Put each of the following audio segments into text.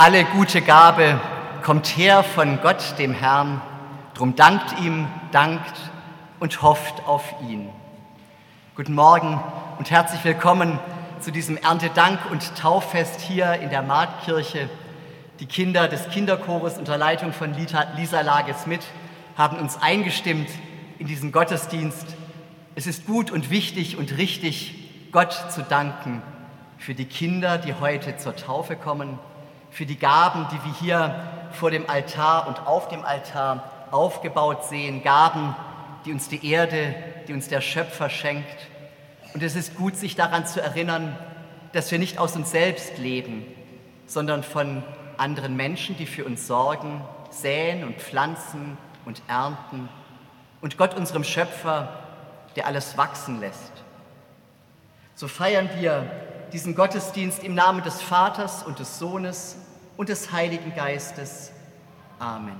Alle gute Gabe kommt her von Gott, dem Herrn. Drum dankt ihm, dankt und hofft auf ihn. Guten Morgen und herzlich willkommen zu diesem Erntedank- und Tauffest hier in der Marktkirche. Die Kinder des Kinderchores unter Leitung von Lisa Lage-Smith haben uns eingestimmt in diesen Gottesdienst. Es ist gut und wichtig und richtig, Gott zu danken für die Kinder, die heute zur Taufe kommen für die Gaben, die wir hier vor dem Altar und auf dem Altar aufgebaut sehen, Gaben, die uns die Erde, die uns der Schöpfer schenkt. Und es ist gut, sich daran zu erinnern, dass wir nicht aus uns selbst leben, sondern von anderen Menschen, die für uns sorgen, säen und pflanzen und ernten und Gott, unserem Schöpfer, der alles wachsen lässt. So feiern wir diesen Gottesdienst im Namen des Vaters und des Sohnes und des Heiligen Geistes. Amen.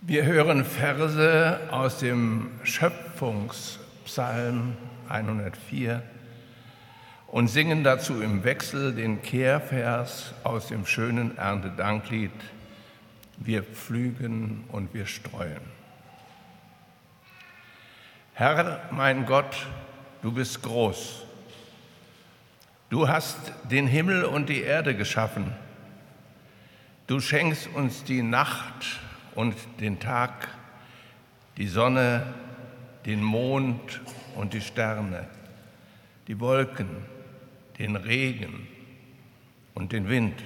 Wir hören Verse aus dem Schöpfungspsalm 104 und singen dazu im Wechsel den Kehrvers aus dem schönen Erntedanklied Wir pflügen und wir streuen. Herr, mein Gott, du bist groß. Du hast den Himmel und die Erde geschaffen. Du schenkst uns die Nacht und den Tag, die Sonne, den Mond und die Sterne, die Wolken, den Regen und den Wind.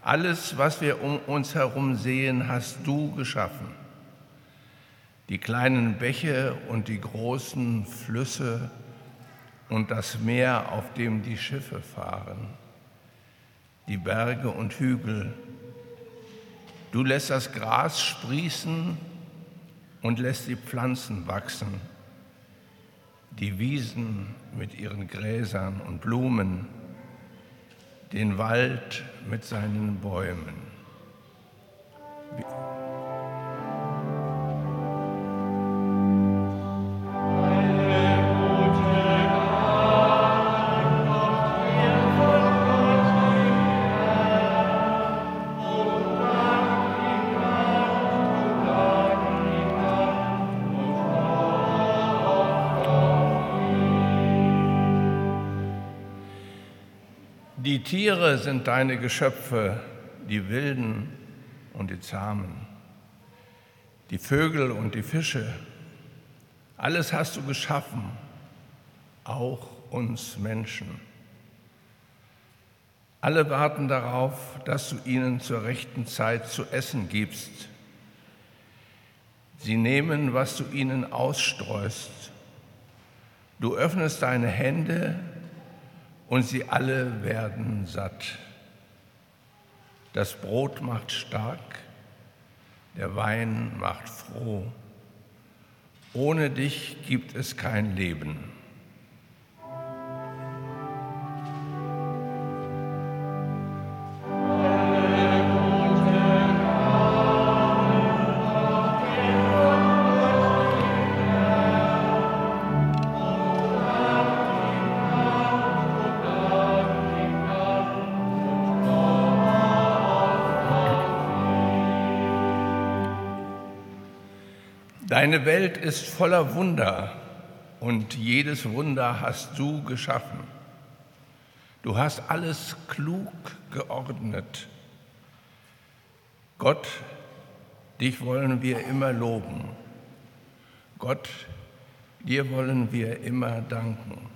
Alles, was wir um uns herum sehen, hast du geschaffen die kleinen Bäche und die großen Flüsse und das Meer, auf dem die Schiffe fahren, die Berge und Hügel. Du lässt das Gras sprießen und lässt die Pflanzen wachsen, die Wiesen mit ihren Gräsern und Blumen, den Wald mit seinen Bäumen. Die Tiere sind deine Geschöpfe, die Wilden und die Zahmen, die Vögel und die Fische. Alles hast du geschaffen, auch uns Menschen. Alle warten darauf, dass du ihnen zur rechten Zeit zu essen gibst. Sie nehmen, was du ihnen ausstreust. Du öffnest deine Hände und sie alle werden satt. Das Brot macht stark, der Wein macht froh. Ohne dich gibt es kein Leben. Deine Welt ist voller Wunder und jedes Wunder hast du geschaffen. Du hast alles klug geordnet. Gott, dich wollen wir immer loben. Gott, dir wollen wir immer danken.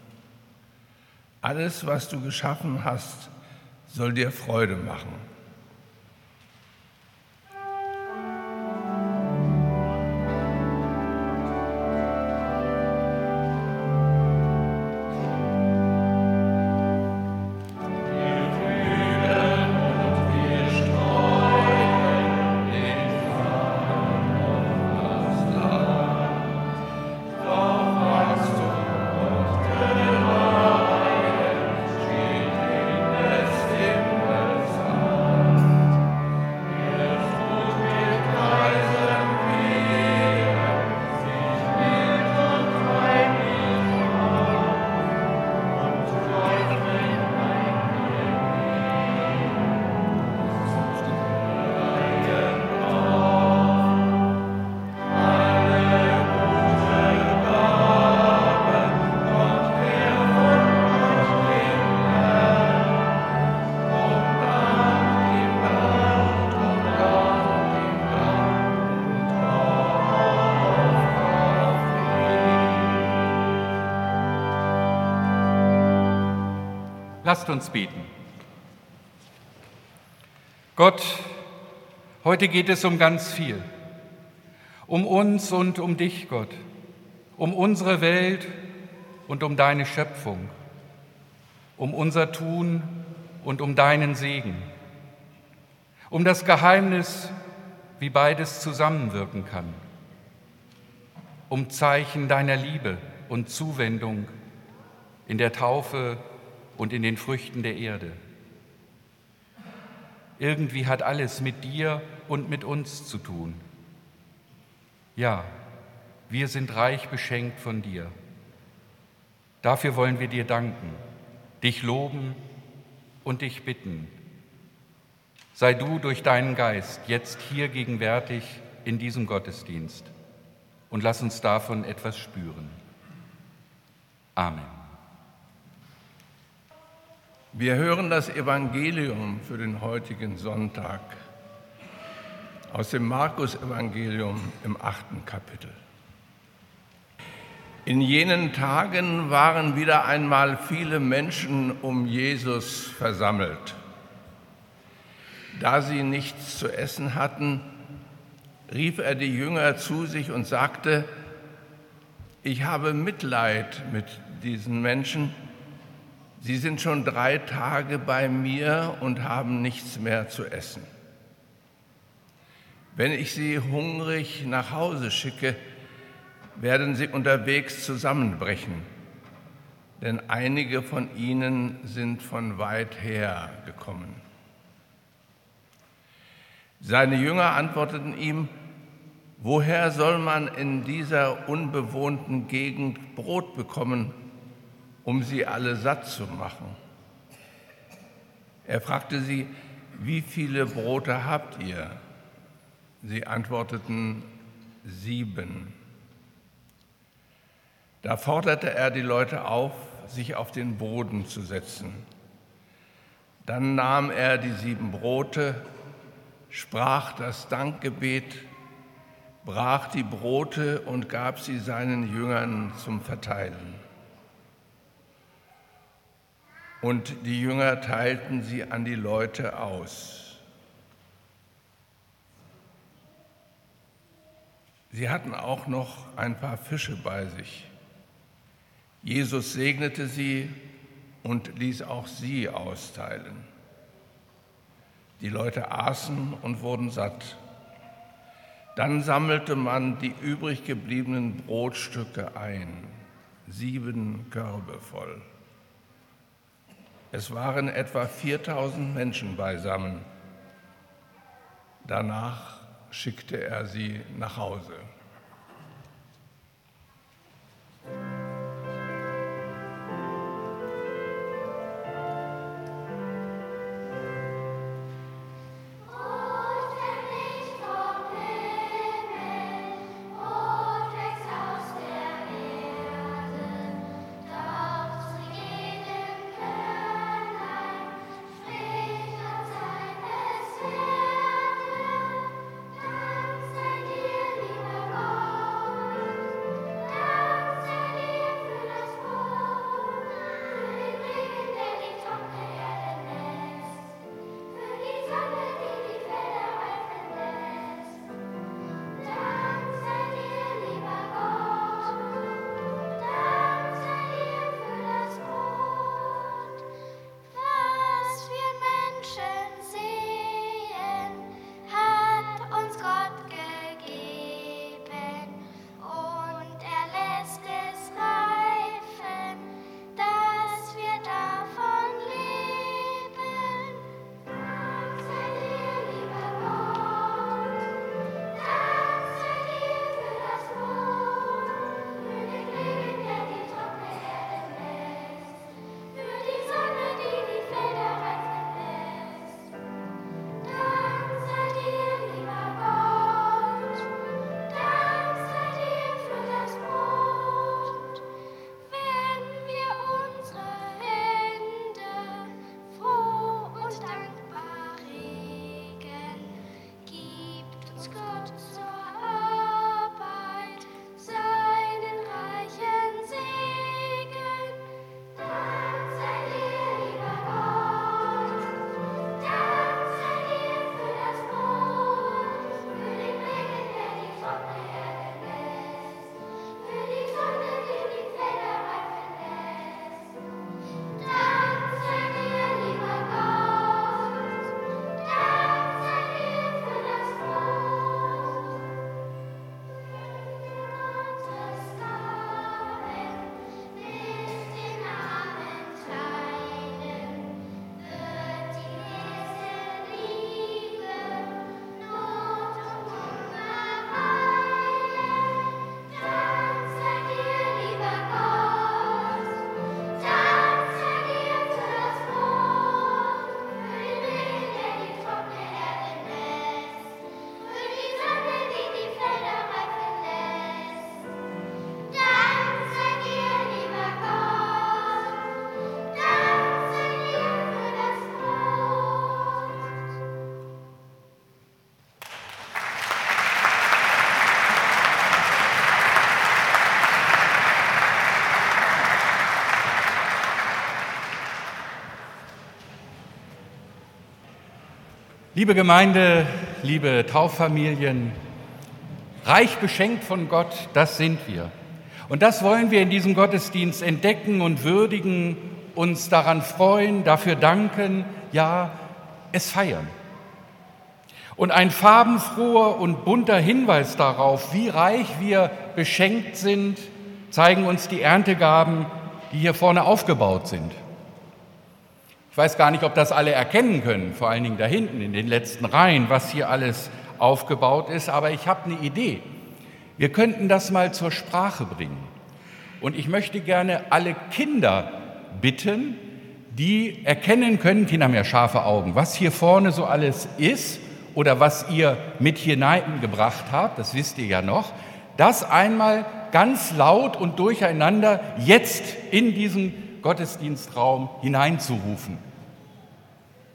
Alles, was du geschaffen hast, soll dir Freude machen. Lasst uns beten. Gott, heute geht es um ganz viel. Um uns und um dich, Gott. Um unsere Welt und um deine Schöpfung. Um unser Tun und um deinen Segen. Um das Geheimnis, wie beides zusammenwirken kann. Um Zeichen deiner Liebe und Zuwendung in der Taufe und in den Früchten der Erde. Irgendwie hat alles mit dir und mit uns zu tun. Ja, wir sind reich beschenkt von dir. Dafür wollen wir dir danken, dich loben und dich bitten. Sei du durch deinen Geist jetzt hier gegenwärtig in diesem Gottesdienst und lass uns davon etwas spüren. Amen. Wir hören das Evangelium für den heutigen Sonntag aus dem Markus-Evangelium im achten Kapitel. In jenen Tagen waren wieder einmal viele Menschen um Jesus versammelt. Da sie nichts zu essen hatten, rief er die Jünger zu sich und sagte, ich habe Mitleid mit diesen Menschen, Sie sind schon drei Tage bei mir und haben nichts mehr zu essen. Wenn ich sie hungrig nach Hause schicke, werden sie unterwegs zusammenbrechen, denn einige von ihnen sind von weit her gekommen. Seine Jünger antworteten ihm, woher soll man in dieser unbewohnten Gegend Brot bekommen? Um sie alle satt zu machen. Er fragte sie, wie viele Brote habt ihr? Sie antworteten, sieben. Da forderte er die Leute auf, sich auf den Boden zu setzen. Dann nahm er die sieben Brote, sprach das Dankgebet, brach die Brote und gab sie seinen Jüngern zum Verteilen und die Jünger teilten sie an die Leute aus. Sie hatten auch noch ein paar Fische bei sich. Jesus segnete sie und ließ auch sie austeilen. Die Leute aßen und wurden satt. Dann sammelte man die übrig gebliebenen Brotstücke ein, sieben Körbe voll. Es waren etwa 4000 Menschen beisammen. Danach schickte er sie nach Hause. Liebe Gemeinde, liebe Tauffamilien, reich beschenkt von Gott, das sind wir. Und das wollen wir in diesem Gottesdienst entdecken und würdigen, uns daran freuen, dafür danken, ja, es feiern. Und ein farbenfroher und bunter Hinweis darauf, wie reich wir beschenkt sind, zeigen uns die Erntegaben, die hier vorne aufgebaut sind. Ich weiß gar nicht, ob das alle erkennen können, vor allen Dingen da hinten in den letzten Reihen, was hier alles aufgebaut ist, aber ich habe eine Idee. Wir könnten das mal zur Sprache bringen. Und ich möchte gerne alle Kinder bitten, die erkennen können, Kinder haben ja scharfe Augen, was hier vorne so alles ist oder was ihr mit hineingebracht habt, das wisst ihr ja noch, das einmal ganz laut und durcheinander jetzt in diesen Gottesdienstraum hineinzurufen.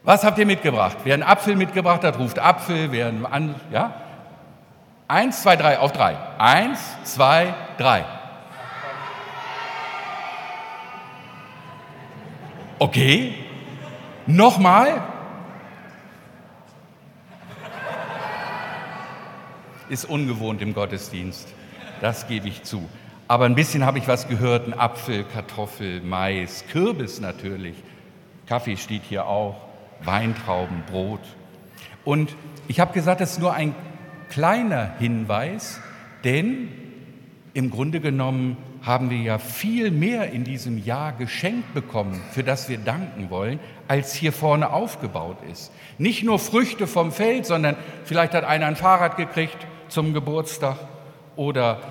Was habt ihr mitgebracht? Wer einen Apfel mitgebracht hat, ruft Apfel. Wer einen an, ja? Eins, zwei, drei, auf drei. Eins, zwei, drei. Okay. Nochmal. Ist ungewohnt im Gottesdienst. Das gebe ich zu. Aber ein bisschen habe ich was gehört, ein Apfel, Kartoffel, Mais, Kürbis natürlich. Kaffee steht hier auch, Weintrauben, Brot. Und ich habe gesagt, das ist nur ein kleiner Hinweis, denn im Grunde genommen haben wir ja viel mehr in diesem Jahr geschenkt bekommen, für das wir danken wollen, als hier vorne aufgebaut ist. Nicht nur Früchte vom Feld, sondern vielleicht hat einer ein Fahrrad gekriegt zum Geburtstag oder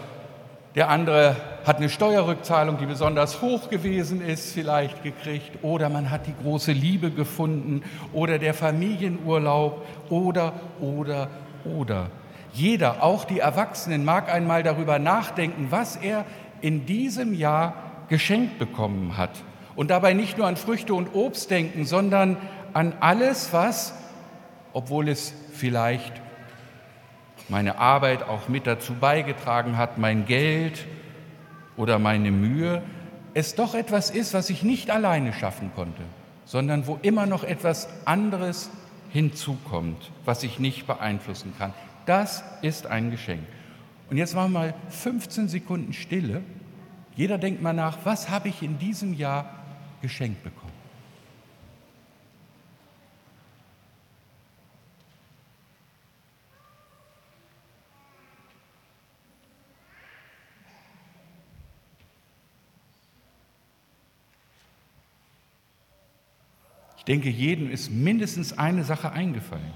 der andere hat eine Steuerrückzahlung, die besonders hoch gewesen ist, vielleicht gekriegt. Oder man hat die große Liebe gefunden. Oder der Familienurlaub. Oder, oder, oder. Jeder, auch die Erwachsenen, mag einmal darüber nachdenken, was er in diesem Jahr geschenkt bekommen hat. Und dabei nicht nur an Früchte und Obst denken, sondern an alles, was, obwohl es vielleicht meine Arbeit auch mit dazu beigetragen hat, mein Geld oder meine Mühe, es doch etwas ist, was ich nicht alleine schaffen konnte, sondern wo immer noch etwas anderes hinzukommt, was ich nicht beeinflussen kann. Das ist ein Geschenk. Und jetzt machen wir mal 15 Sekunden Stille. Jeder denkt mal nach, was habe ich in diesem Jahr geschenkt bekommen? Denke, jedem ist mindestens eine Sache eingefallen.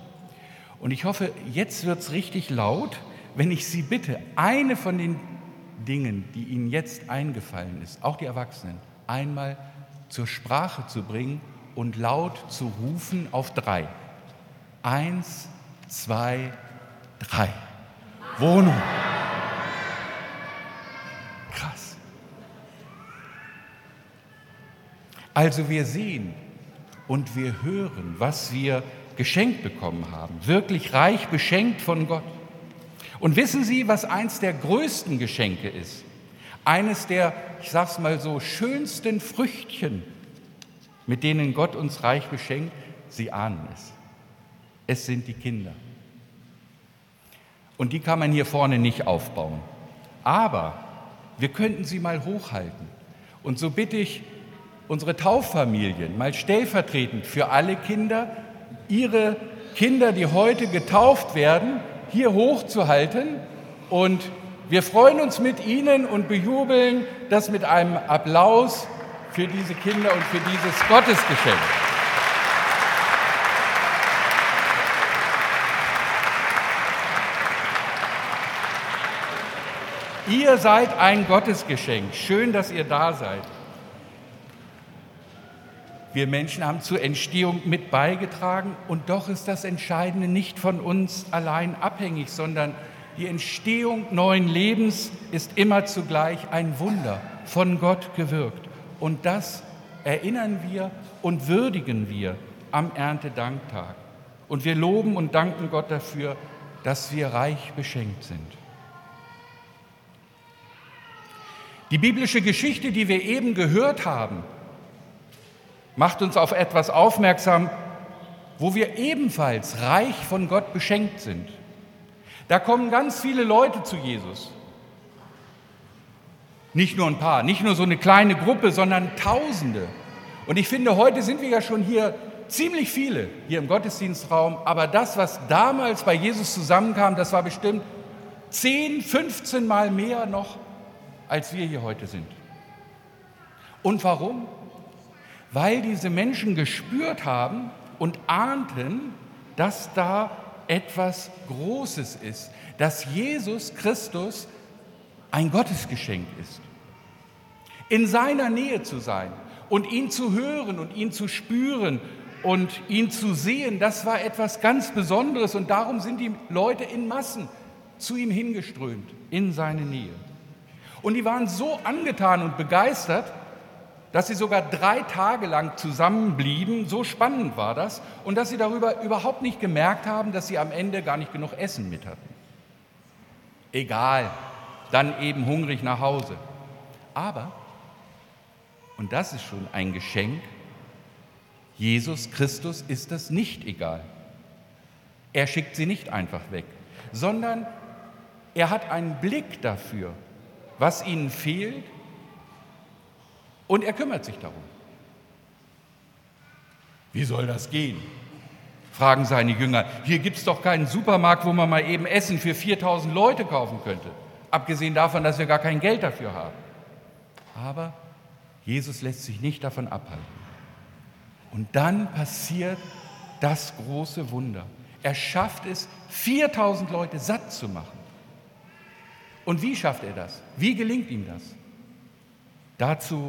Und ich hoffe, jetzt wird es richtig laut, wenn ich Sie bitte, eine von den Dingen, die Ihnen jetzt eingefallen ist, auch die Erwachsenen, einmal zur Sprache zu bringen und laut zu rufen auf drei. Eins, zwei, drei. Wohnung. Krass. Also wir sehen, und wir hören, was wir geschenkt bekommen haben, wirklich reich beschenkt von Gott. Und wissen Sie, was eins der größten Geschenke ist? Eines der, ich sag's mal so, schönsten Früchtchen, mit denen Gott uns reich beschenkt, Sie ahnen es. Es sind die Kinder. Und die kann man hier vorne nicht aufbauen. Aber wir könnten sie mal hochhalten. Und so bitte ich unsere Tauffamilien mal stellvertretend für alle Kinder, ihre Kinder, die heute getauft werden, hier hochzuhalten. Und wir freuen uns mit ihnen und bejubeln das mit einem Applaus für diese Kinder und für dieses Gottesgeschenk. Ihr seid ein Gottesgeschenk. Schön, dass ihr da seid. Wir Menschen haben zur Entstehung mit beigetragen und doch ist das Entscheidende nicht von uns allein abhängig, sondern die Entstehung neuen Lebens ist immer zugleich ein Wunder, von Gott gewirkt. Und das erinnern wir und würdigen wir am Erntedanktag. Und wir loben und danken Gott dafür, dass wir reich beschenkt sind. Die biblische Geschichte, die wir eben gehört haben, macht uns auf etwas aufmerksam, wo wir ebenfalls reich von Gott beschenkt sind. Da kommen ganz viele Leute zu Jesus. Nicht nur ein paar, nicht nur so eine kleine Gruppe, sondern Tausende. Und ich finde, heute sind wir ja schon hier ziemlich viele, hier im Gottesdienstraum. Aber das, was damals bei Jesus zusammenkam, das war bestimmt 10, 15 Mal mehr noch, als wir hier heute sind. Und warum? Weil diese Menschen gespürt haben und ahnten, dass da etwas Großes ist, dass Jesus Christus ein Gottesgeschenk ist. In seiner Nähe zu sein und ihn zu hören und ihn zu spüren und ihn zu sehen, das war etwas ganz Besonderes und darum sind die Leute in Massen zu ihm hingeströmt, in seine Nähe. Und die waren so angetan und begeistert, dass sie sogar drei Tage lang zusammenblieben, so spannend war das, und dass sie darüber überhaupt nicht gemerkt haben, dass sie am Ende gar nicht genug Essen mit hatten. Egal, dann eben hungrig nach Hause. Aber, und das ist schon ein Geschenk, Jesus Christus ist das nicht egal. Er schickt sie nicht einfach weg, sondern er hat einen Blick dafür, was ihnen fehlt, und er kümmert sich darum. Wie soll das gehen? fragen seine Jünger. Hier gibt es doch keinen Supermarkt, wo man mal eben Essen für 4000 Leute kaufen könnte. Abgesehen davon, dass wir gar kein Geld dafür haben. Aber Jesus lässt sich nicht davon abhalten. Und dann passiert das große Wunder. Er schafft es, 4000 Leute satt zu machen. Und wie schafft er das? Wie gelingt ihm das? Dazu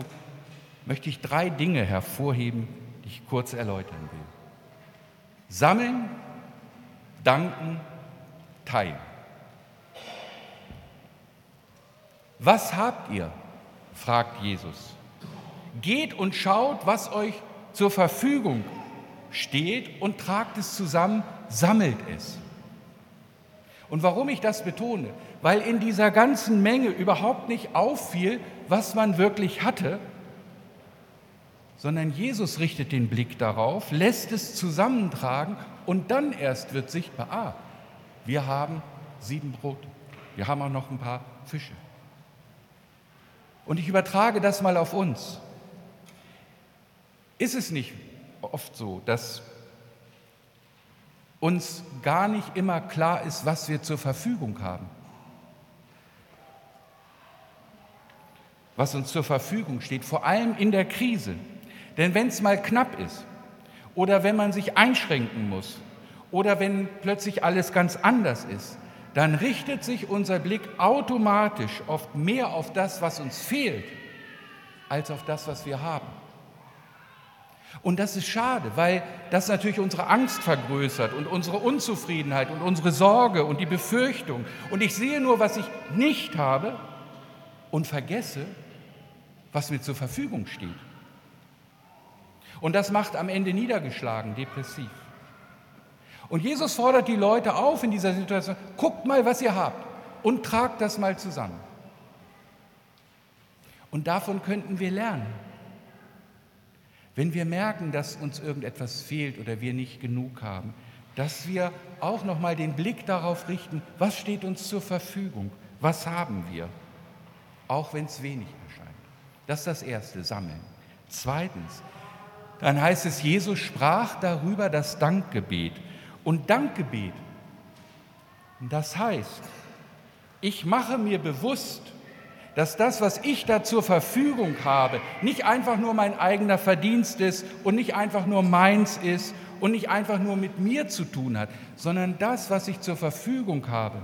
möchte ich drei Dinge hervorheben, die ich kurz erläutern will. Sammeln, danken, teilen. Was habt ihr? fragt Jesus. Geht und schaut, was euch zur Verfügung steht und tragt es zusammen, sammelt es. Und warum ich das betone? Weil in dieser ganzen Menge überhaupt nicht auffiel, was man wirklich hatte, sondern Jesus richtet den Blick darauf, lässt es zusammentragen und dann erst wird sichtbar, ah, wir haben sieben Brote, wir haben auch noch ein paar Fische. Und ich übertrage das mal auf uns. Ist es nicht oft so, dass uns gar nicht immer klar ist, was wir zur Verfügung haben? Was uns zur Verfügung steht, vor allem in der Krise. Denn wenn es mal knapp ist oder wenn man sich einschränken muss oder wenn plötzlich alles ganz anders ist, dann richtet sich unser Blick automatisch oft mehr auf das, was uns fehlt, als auf das, was wir haben. Und das ist schade, weil das natürlich unsere Angst vergrößert und unsere Unzufriedenheit und unsere Sorge und die Befürchtung. Und ich sehe nur, was ich nicht habe und vergesse, was mir zur Verfügung steht. Und das macht am Ende niedergeschlagen, depressiv. Und Jesus fordert die Leute auf in dieser Situation, guckt mal, was ihr habt und tragt das mal zusammen. Und davon könnten wir lernen. Wenn wir merken, dass uns irgendetwas fehlt oder wir nicht genug haben, dass wir auch noch mal den Blick darauf richten, was steht uns zur Verfügung? Was haben wir? Auch wenn es wenig erscheint. Das ist das erste, sammeln. Zweitens, dann heißt es, Jesus sprach darüber das Dankgebet. Und Dankgebet, das heißt, ich mache mir bewusst, dass das, was ich da zur Verfügung habe, nicht einfach nur mein eigener Verdienst ist und nicht einfach nur meins ist und nicht einfach nur mit mir zu tun hat, sondern das, was ich zur Verfügung habe,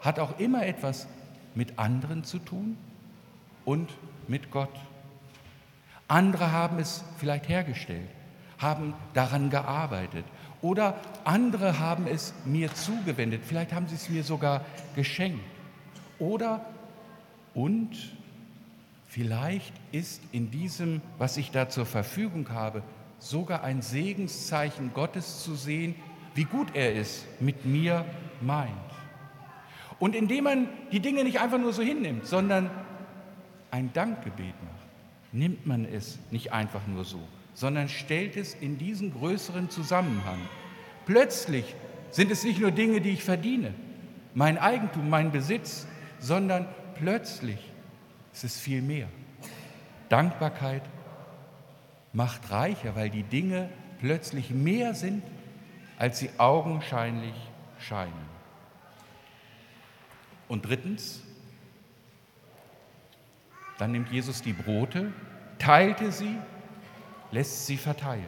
hat auch immer etwas mit anderen zu tun und mit Gott. Andere haben es vielleicht hergestellt, haben daran gearbeitet oder andere haben es mir zugewendet, vielleicht haben sie es mir sogar geschenkt. Oder und vielleicht ist in diesem, was ich da zur Verfügung habe, sogar ein Segenszeichen Gottes zu sehen, wie gut er es mit mir meint. Und indem man die Dinge nicht einfach nur so hinnimmt, sondern ein Dankgebet macht, nimmt man es nicht einfach nur so, sondern stellt es in diesen größeren Zusammenhang. Plötzlich sind es nicht nur Dinge, die ich verdiene, mein Eigentum, mein Besitz, sondern plötzlich ist es viel mehr. Dankbarkeit macht reicher, weil die Dinge plötzlich mehr sind, als sie augenscheinlich scheinen. Und drittens, dann nimmt Jesus die Brote, teilte sie, lässt sie verteilen.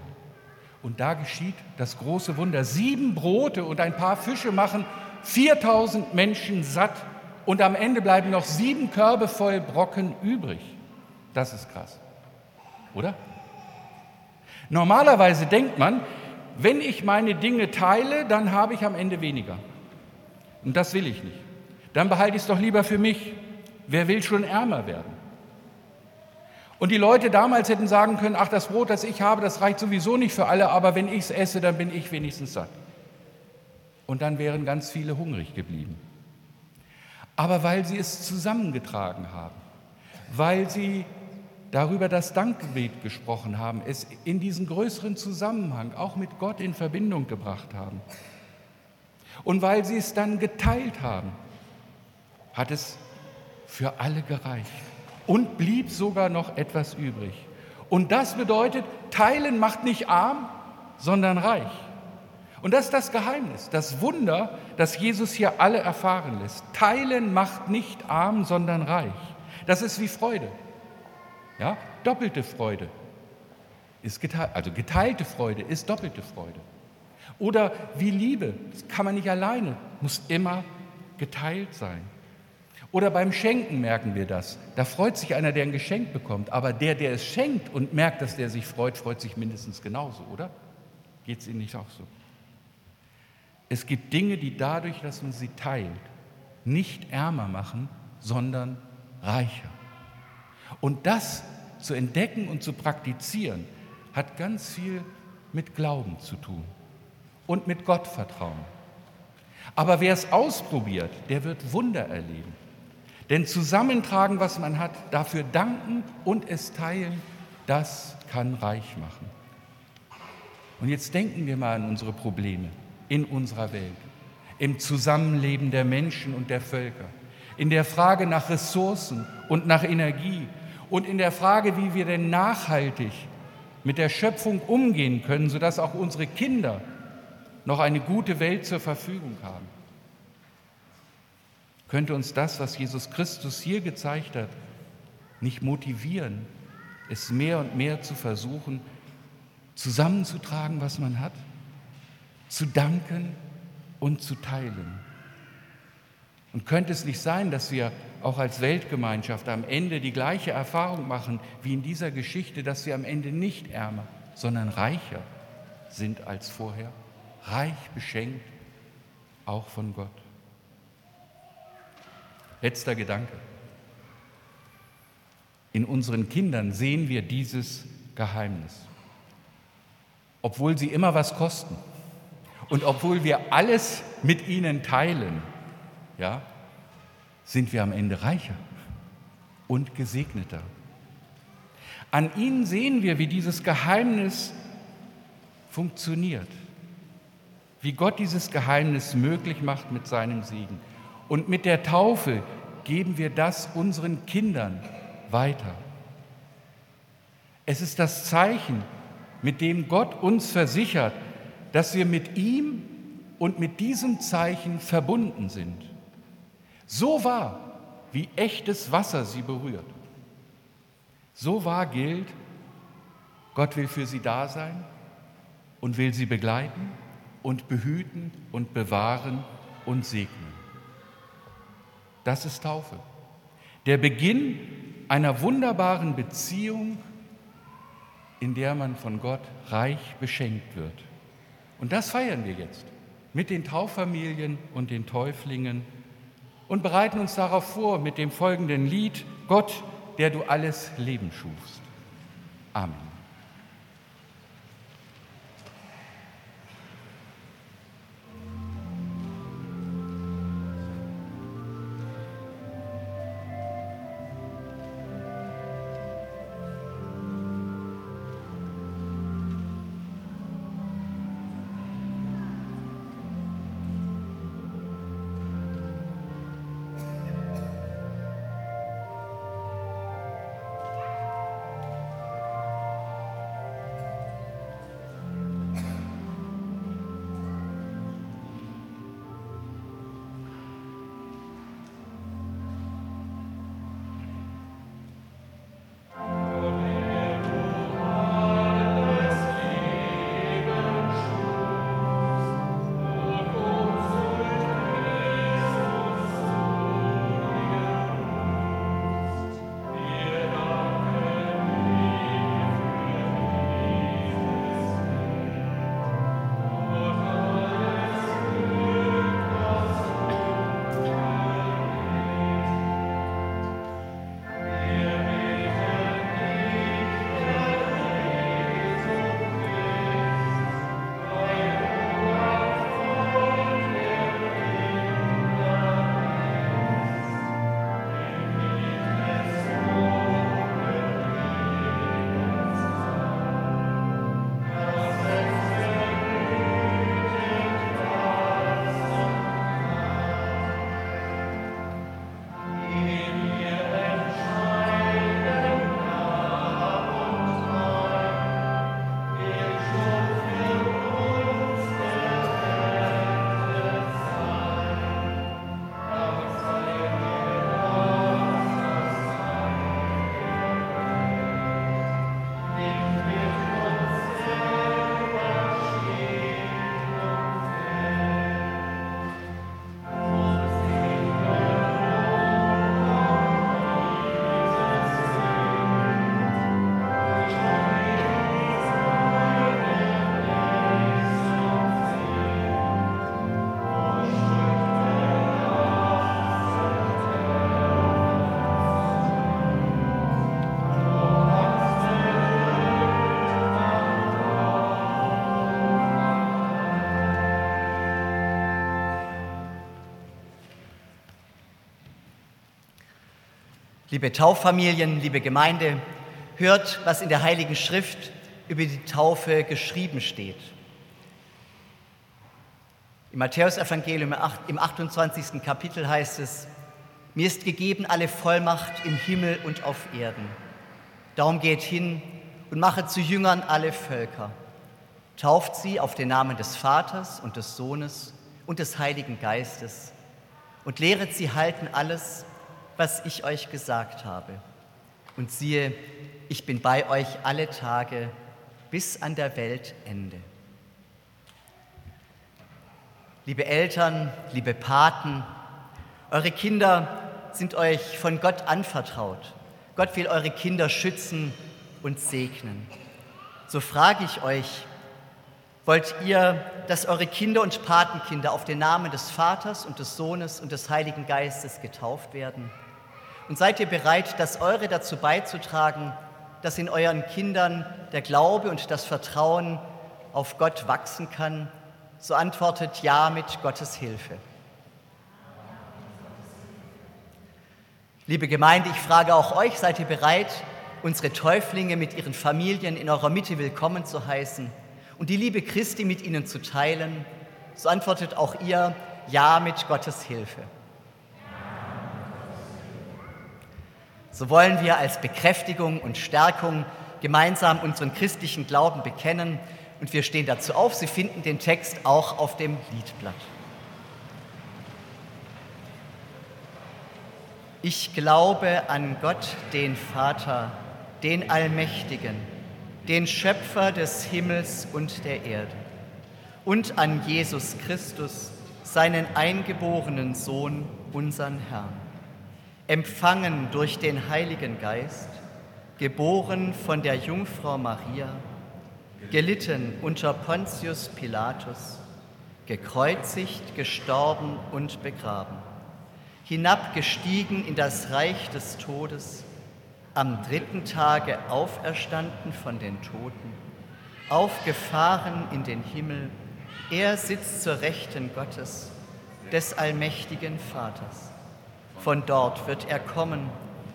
Und da geschieht das große Wunder. Sieben Brote und ein paar Fische machen 4000 Menschen satt und am Ende bleiben noch sieben Körbe voll Brocken übrig. Das ist krass, oder? Normalerweise denkt man, wenn ich meine Dinge teile, dann habe ich am Ende weniger. Und das will ich nicht. Dann behalte ich es doch lieber für mich. Wer will schon ärmer werden? Und die Leute damals hätten sagen können, ach, das Brot, das ich habe, das reicht sowieso nicht für alle, aber wenn ich es esse, dann bin ich wenigstens satt. Und dann wären ganz viele hungrig geblieben. Aber weil sie es zusammengetragen haben, weil sie darüber das Dankgebet gesprochen haben, es in diesen größeren Zusammenhang auch mit Gott in Verbindung gebracht haben. Und weil sie es dann geteilt haben, hat es für alle gereicht und blieb sogar noch etwas übrig. Und das bedeutet, teilen macht nicht arm, sondern reich. Und das ist das Geheimnis, das Wunder, das Jesus hier alle erfahren lässt. Teilen macht nicht arm, sondern reich. Das ist wie Freude. Ja, doppelte Freude ist geteilt, also geteilte Freude ist doppelte Freude. Oder wie Liebe, das kann man nicht alleine, muss immer geteilt sein. Oder beim Schenken merken wir das. Da freut sich einer, der ein Geschenk bekommt. Aber der, der es schenkt und merkt, dass der sich freut, freut sich mindestens genauso, oder? Geht es Ihnen nicht auch so? Es gibt Dinge, die dadurch, dass man sie teilt, nicht ärmer machen, sondern reicher. Und das zu entdecken und zu praktizieren, hat ganz viel mit Glauben zu tun und mit Gottvertrauen. Aber wer es ausprobiert, der wird Wunder erleben. Denn zusammentragen, was man hat, dafür danken und es teilen, das kann reich machen. Und jetzt denken wir mal an unsere Probleme in unserer Welt, im Zusammenleben der Menschen und der Völker, in der Frage nach Ressourcen und nach Energie und in der Frage, wie wir denn nachhaltig mit der Schöpfung umgehen können, sodass auch unsere Kinder noch eine gute Welt zur Verfügung haben könnte uns das, was Jesus Christus hier gezeigt hat, nicht motivieren, es mehr und mehr zu versuchen, zusammenzutragen, was man hat, zu danken und zu teilen. Und könnte es nicht sein, dass wir auch als Weltgemeinschaft am Ende die gleiche Erfahrung machen wie in dieser Geschichte, dass wir am Ende nicht ärmer, sondern reicher sind als vorher, reich beschenkt, auch von Gott. Letzter Gedanke. In unseren Kindern sehen wir dieses Geheimnis. Obwohl sie immer was kosten und obwohl wir alles mit ihnen teilen, ja, sind wir am Ende reicher und gesegneter. An ihnen sehen wir, wie dieses Geheimnis funktioniert, wie Gott dieses Geheimnis möglich macht mit seinem Segen. Und mit der Taufe geben wir das unseren Kindern weiter. Es ist das Zeichen, mit dem Gott uns versichert, dass wir mit ihm und mit diesem Zeichen verbunden sind. So wahr, wie echtes Wasser sie berührt. So wahr gilt, Gott will für sie da sein und will sie begleiten und behüten und bewahren und segnen. Das ist Taufe. Der Beginn einer wunderbaren Beziehung, in der man von Gott reich beschenkt wird. Und das feiern wir jetzt mit den Tauffamilien und den Täuflingen und bereiten uns darauf vor mit dem folgenden Lied, Gott, der du alles Leben schufst. Amen. Liebe Tauffamilien, liebe Gemeinde, hört, was in der Heiligen Schrift über die Taufe geschrieben steht. Im Matthäusevangelium im 28. Kapitel heißt es, mir ist gegeben alle Vollmacht im Himmel und auf Erden. Darum geht hin und mache zu Jüngern alle Völker. Tauft sie auf den Namen des Vaters und des Sohnes und des Heiligen Geistes und lehret sie halten alles, was ich euch gesagt habe. Und siehe, ich bin bei euch alle Tage bis an der Weltende. Liebe Eltern, liebe Paten, eure Kinder sind euch von Gott anvertraut. Gott will eure Kinder schützen und segnen. So frage ich euch, wollt ihr, dass eure Kinder und Patenkinder auf den Namen des Vaters und des Sohnes und des Heiligen Geistes getauft werden? Und seid ihr bereit, das Eure dazu beizutragen, dass in euren Kindern der Glaube und das Vertrauen auf Gott wachsen kann? So antwortet ja mit Gottes Hilfe. Liebe Gemeinde, ich frage auch euch, seid ihr bereit, unsere Täuflinge mit ihren Familien in eurer Mitte willkommen zu heißen und die Liebe Christi mit ihnen zu teilen? So antwortet auch ihr ja mit Gottes Hilfe. So wollen wir als Bekräftigung und Stärkung gemeinsam unseren christlichen Glauben bekennen und wir stehen dazu auf. Sie finden den Text auch auf dem Liedblatt. Ich glaube an Gott, den Vater, den Allmächtigen, den Schöpfer des Himmels und der Erde und an Jesus Christus, seinen eingeborenen Sohn, unseren Herrn empfangen durch den Heiligen Geist, geboren von der Jungfrau Maria, gelitten unter Pontius Pilatus, gekreuzigt, gestorben und begraben, hinabgestiegen in das Reich des Todes, am dritten Tage auferstanden von den Toten, aufgefahren in den Himmel, er sitzt zur Rechten Gottes, des allmächtigen Vaters von dort wird er kommen,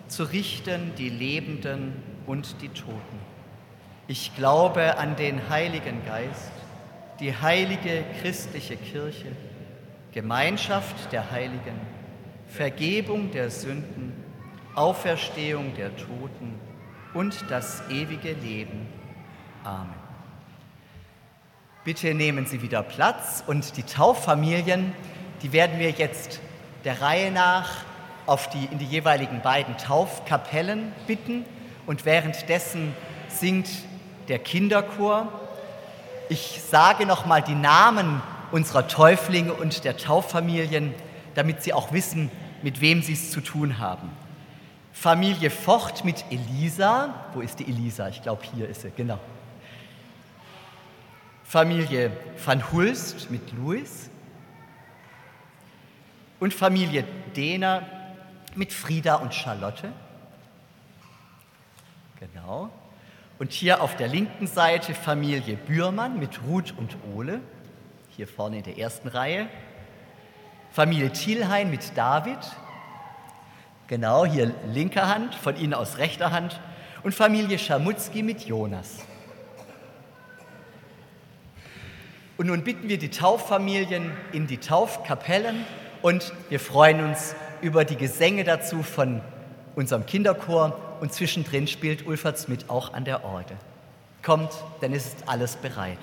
zu richten die Lebenden und die Toten. Ich glaube an den Heiligen Geist, die heilige christliche Kirche, Gemeinschaft der Heiligen, Vergebung der Sünden, Auferstehung der Toten und das ewige Leben. Amen. Bitte nehmen Sie wieder Platz und die Tauffamilien, die werden wir jetzt der Reihe nach auf die, in die jeweiligen beiden Taufkapellen bitten und währenddessen singt der Kinderchor. Ich sage nochmal die Namen unserer Täuflinge und der Tauffamilien, damit Sie auch wissen, mit wem Sie es zu tun haben. Familie Vocht mit Elisa. Wo ist die Elisa? Ich glaube, hier ist sie, genau. Familie van Hulst mit Louis. Und Familie Dehner mit Frieda und Charlotte. Genau. Und hier auf der linken Seite Familie Bührmann mit Ruth und Ole, hier vorne in der ersten Reihe. Familie Thielhain mit David, genau hier linker Hand, von Ihnen aus rechter Hand. Und Familie Schamutzki mit Jonas. Und nun bitten wir die Tauffamilien in die Taufkapellen und wir freuen uns über die Gesänge dazu von unserem Kinderchor und zwischendrin spielt Ulfert Smith auch an der Orgel. Kommt, denn es ist alles bereit.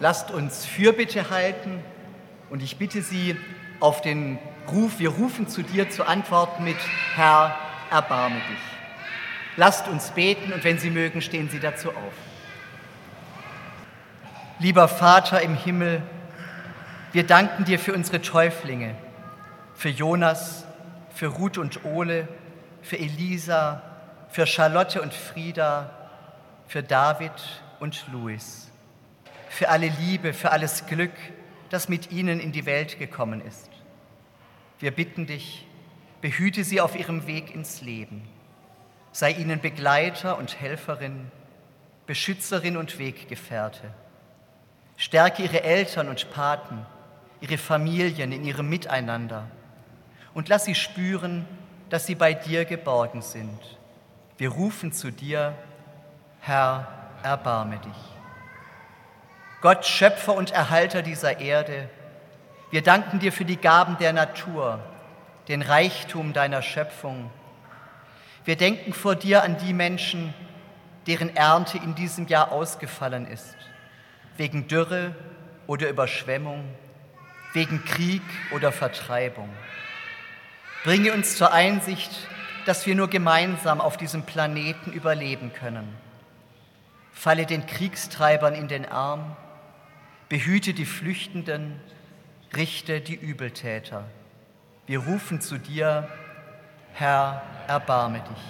Lasst uns Fürbitte halten und ich bitte Sie auf den Ruf, wir rufen zu dir zu antworten mit Herr, erbarme dich. Lasst uns beten und wenn Sie mögen, stehen Sie dazu auf. Lieber Vater im Himmel, wir danken dir für unsere Täuflinge, für Jonas, für Ruth und Ole, für Elisa, für Charlotte und Frieda, für David und Louis für alle Liebe, für alles Glück, das mit ihnen in die Welt gekommen ist. Wir bitten dich, behüte sie auf ihrem Weg ins Leben. Sei ihnen Begleiter und Helferin, Beschützerin und Weggefährte. Stärke ihre Eltern und Paten, ihre Familien in ihrem Miteinander und lass sie spüren, dass sie bei dir geborgen sind. Wir rufen zu dir, Herr, erbarme dich. Gott, Schöpfer und Erhalter dieser Erde, wir danken dir für die Gaben der Natur, den Reichtum deiner Schöpfung. Wir denken vor dir an die Menschen, deren Ernte in diesem Jahr ausgefallen ist, wegen Dürre oder Überschwemmung, wegen Krieg oder Vertreibung. Bringe uns zur Einsicht, dass wir nur gemeinsam auf diesem Planeten überleben können. Falle den Kriegstreibern in den Arm Behüte die Flüchtenden, richte die Übeltäter. Wir rufen zu dir, Herr, erbarme dich.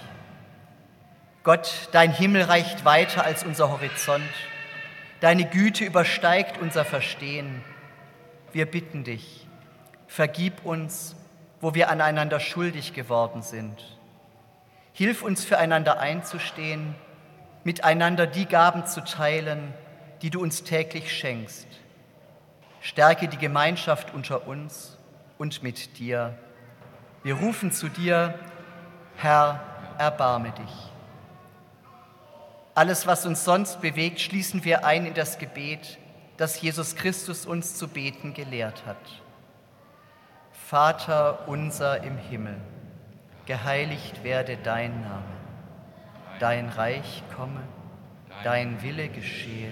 Gott, dein Himmel reicht weiter als unser Horizont. Deine Güte übersteigt unser Verstehen. Wir bitten dich, vergib uns, wo wir aneinander schuldig geworden sind. Hilf uns füreinander einzustehen, miteinander die Gaben zu teilen, die du uns täglich schenkst. Stärke die Gemeinschaft unter uns und mit dir. Wir rufen zu dir, Herr, erbarme dich. Alles, was uns sonst bewegt, schließen wir ein in das Gebet, das Jesus Christus uns zu beten gelehrt hat. Vater unser im Himmel, geheiligt werde dein Name, dein Reich komme dein Wille geschehe,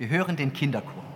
Wir hören den Kinderchor.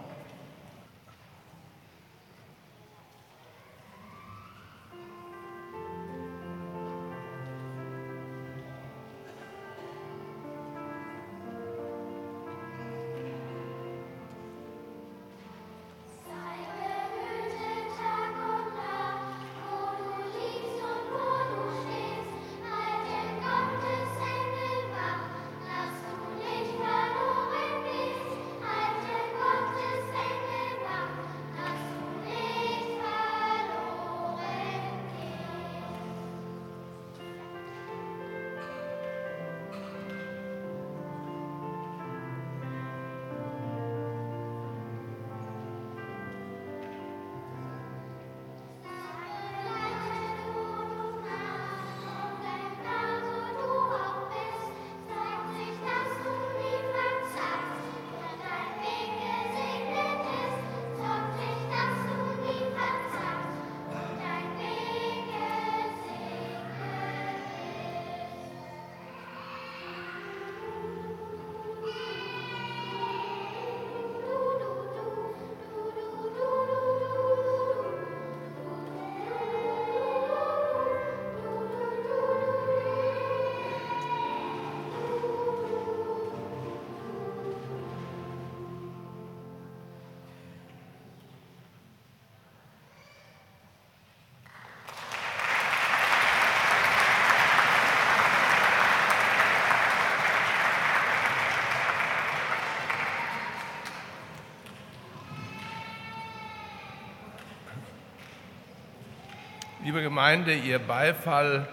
Liebe Gemeinde, Ihr Beifall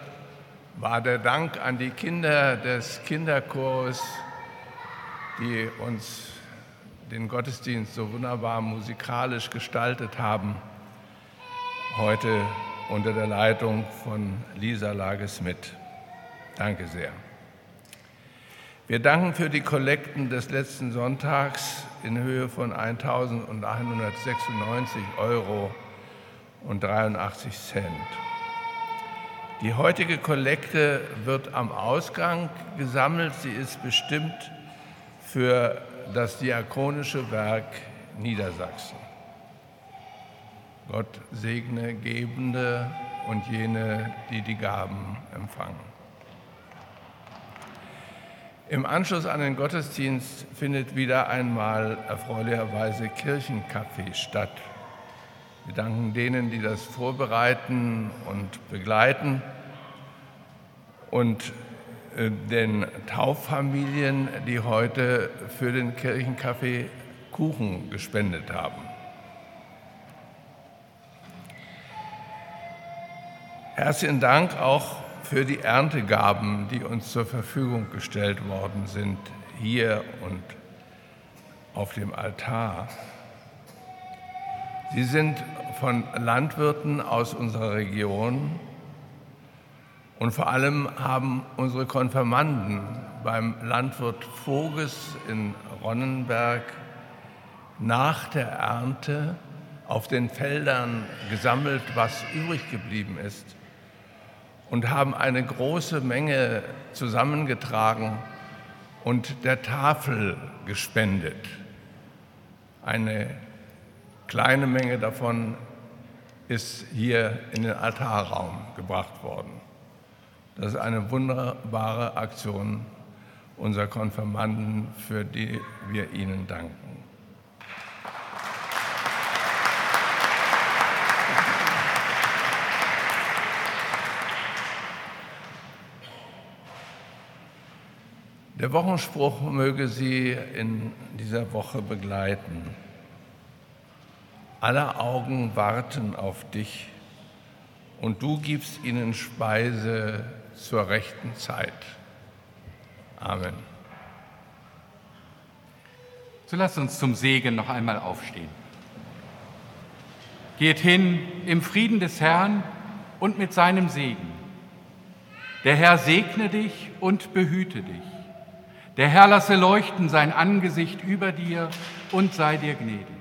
war der Dank an die Kinder des Kinderchors, die uns den Gottesdienst so wunderbar musikalisch gestaltet haben, heute unter der Leitung von Lisa Lagesmith. Danke sehr. Wir danken für die Kollekten des letzten Sonntags in Höhe von 1.196 Euro und 83 Cent. Die heutige Kollekte wird am Ausgang gesammelt. Sie ist bestimmt für das Diakonische Werk Niedersachsen. Gott segne Gebende und jene, die die Gaben empfangen. Im Anschluss an den Gottesdienst findet wieder einmal erfreulicherweise Kirchenkaffee statt. Wir danken denen, die das vorbereiten und begleiten und äh, den Tauffamilien, die heute für den Kirchencafé Kuchen gespendet haben. Herzlichen Dank auch für die Erntegaben, die uns zur Verfügung gestellt worden sind, hier und auf dem Altar. Sie sind von Landwirten aus unserer Region und vor allem haben unsere Konfirmanden beim Landwirt Voges in Ronnenberg nach der Ernte auf den Feldern gesammelt, was übrig geblieben ist und haben eine große Menge zusammengetragen und der Tafel gespendet. Eine kleine Menge davon ist hier in den Altarraum gebracht worden. Das ist eine wunderbare Aktion unserer Konfirmanden, für die wir ihnen danken. Der Wochenspruch möge Sie in dieser Woche begleiten. Alle Augen warten auf dich und du gibst ihnen Speise zur rechten Zeit. Amen. So lasst uns zum Segen noch einmal aufstehen. Geht hin im Frieden des Herrn und mit seinem Segen. Der Herr segne dich und behüte dich. Der Herr lasse leuchten sein Angesicht über dir und sei dir gnädig.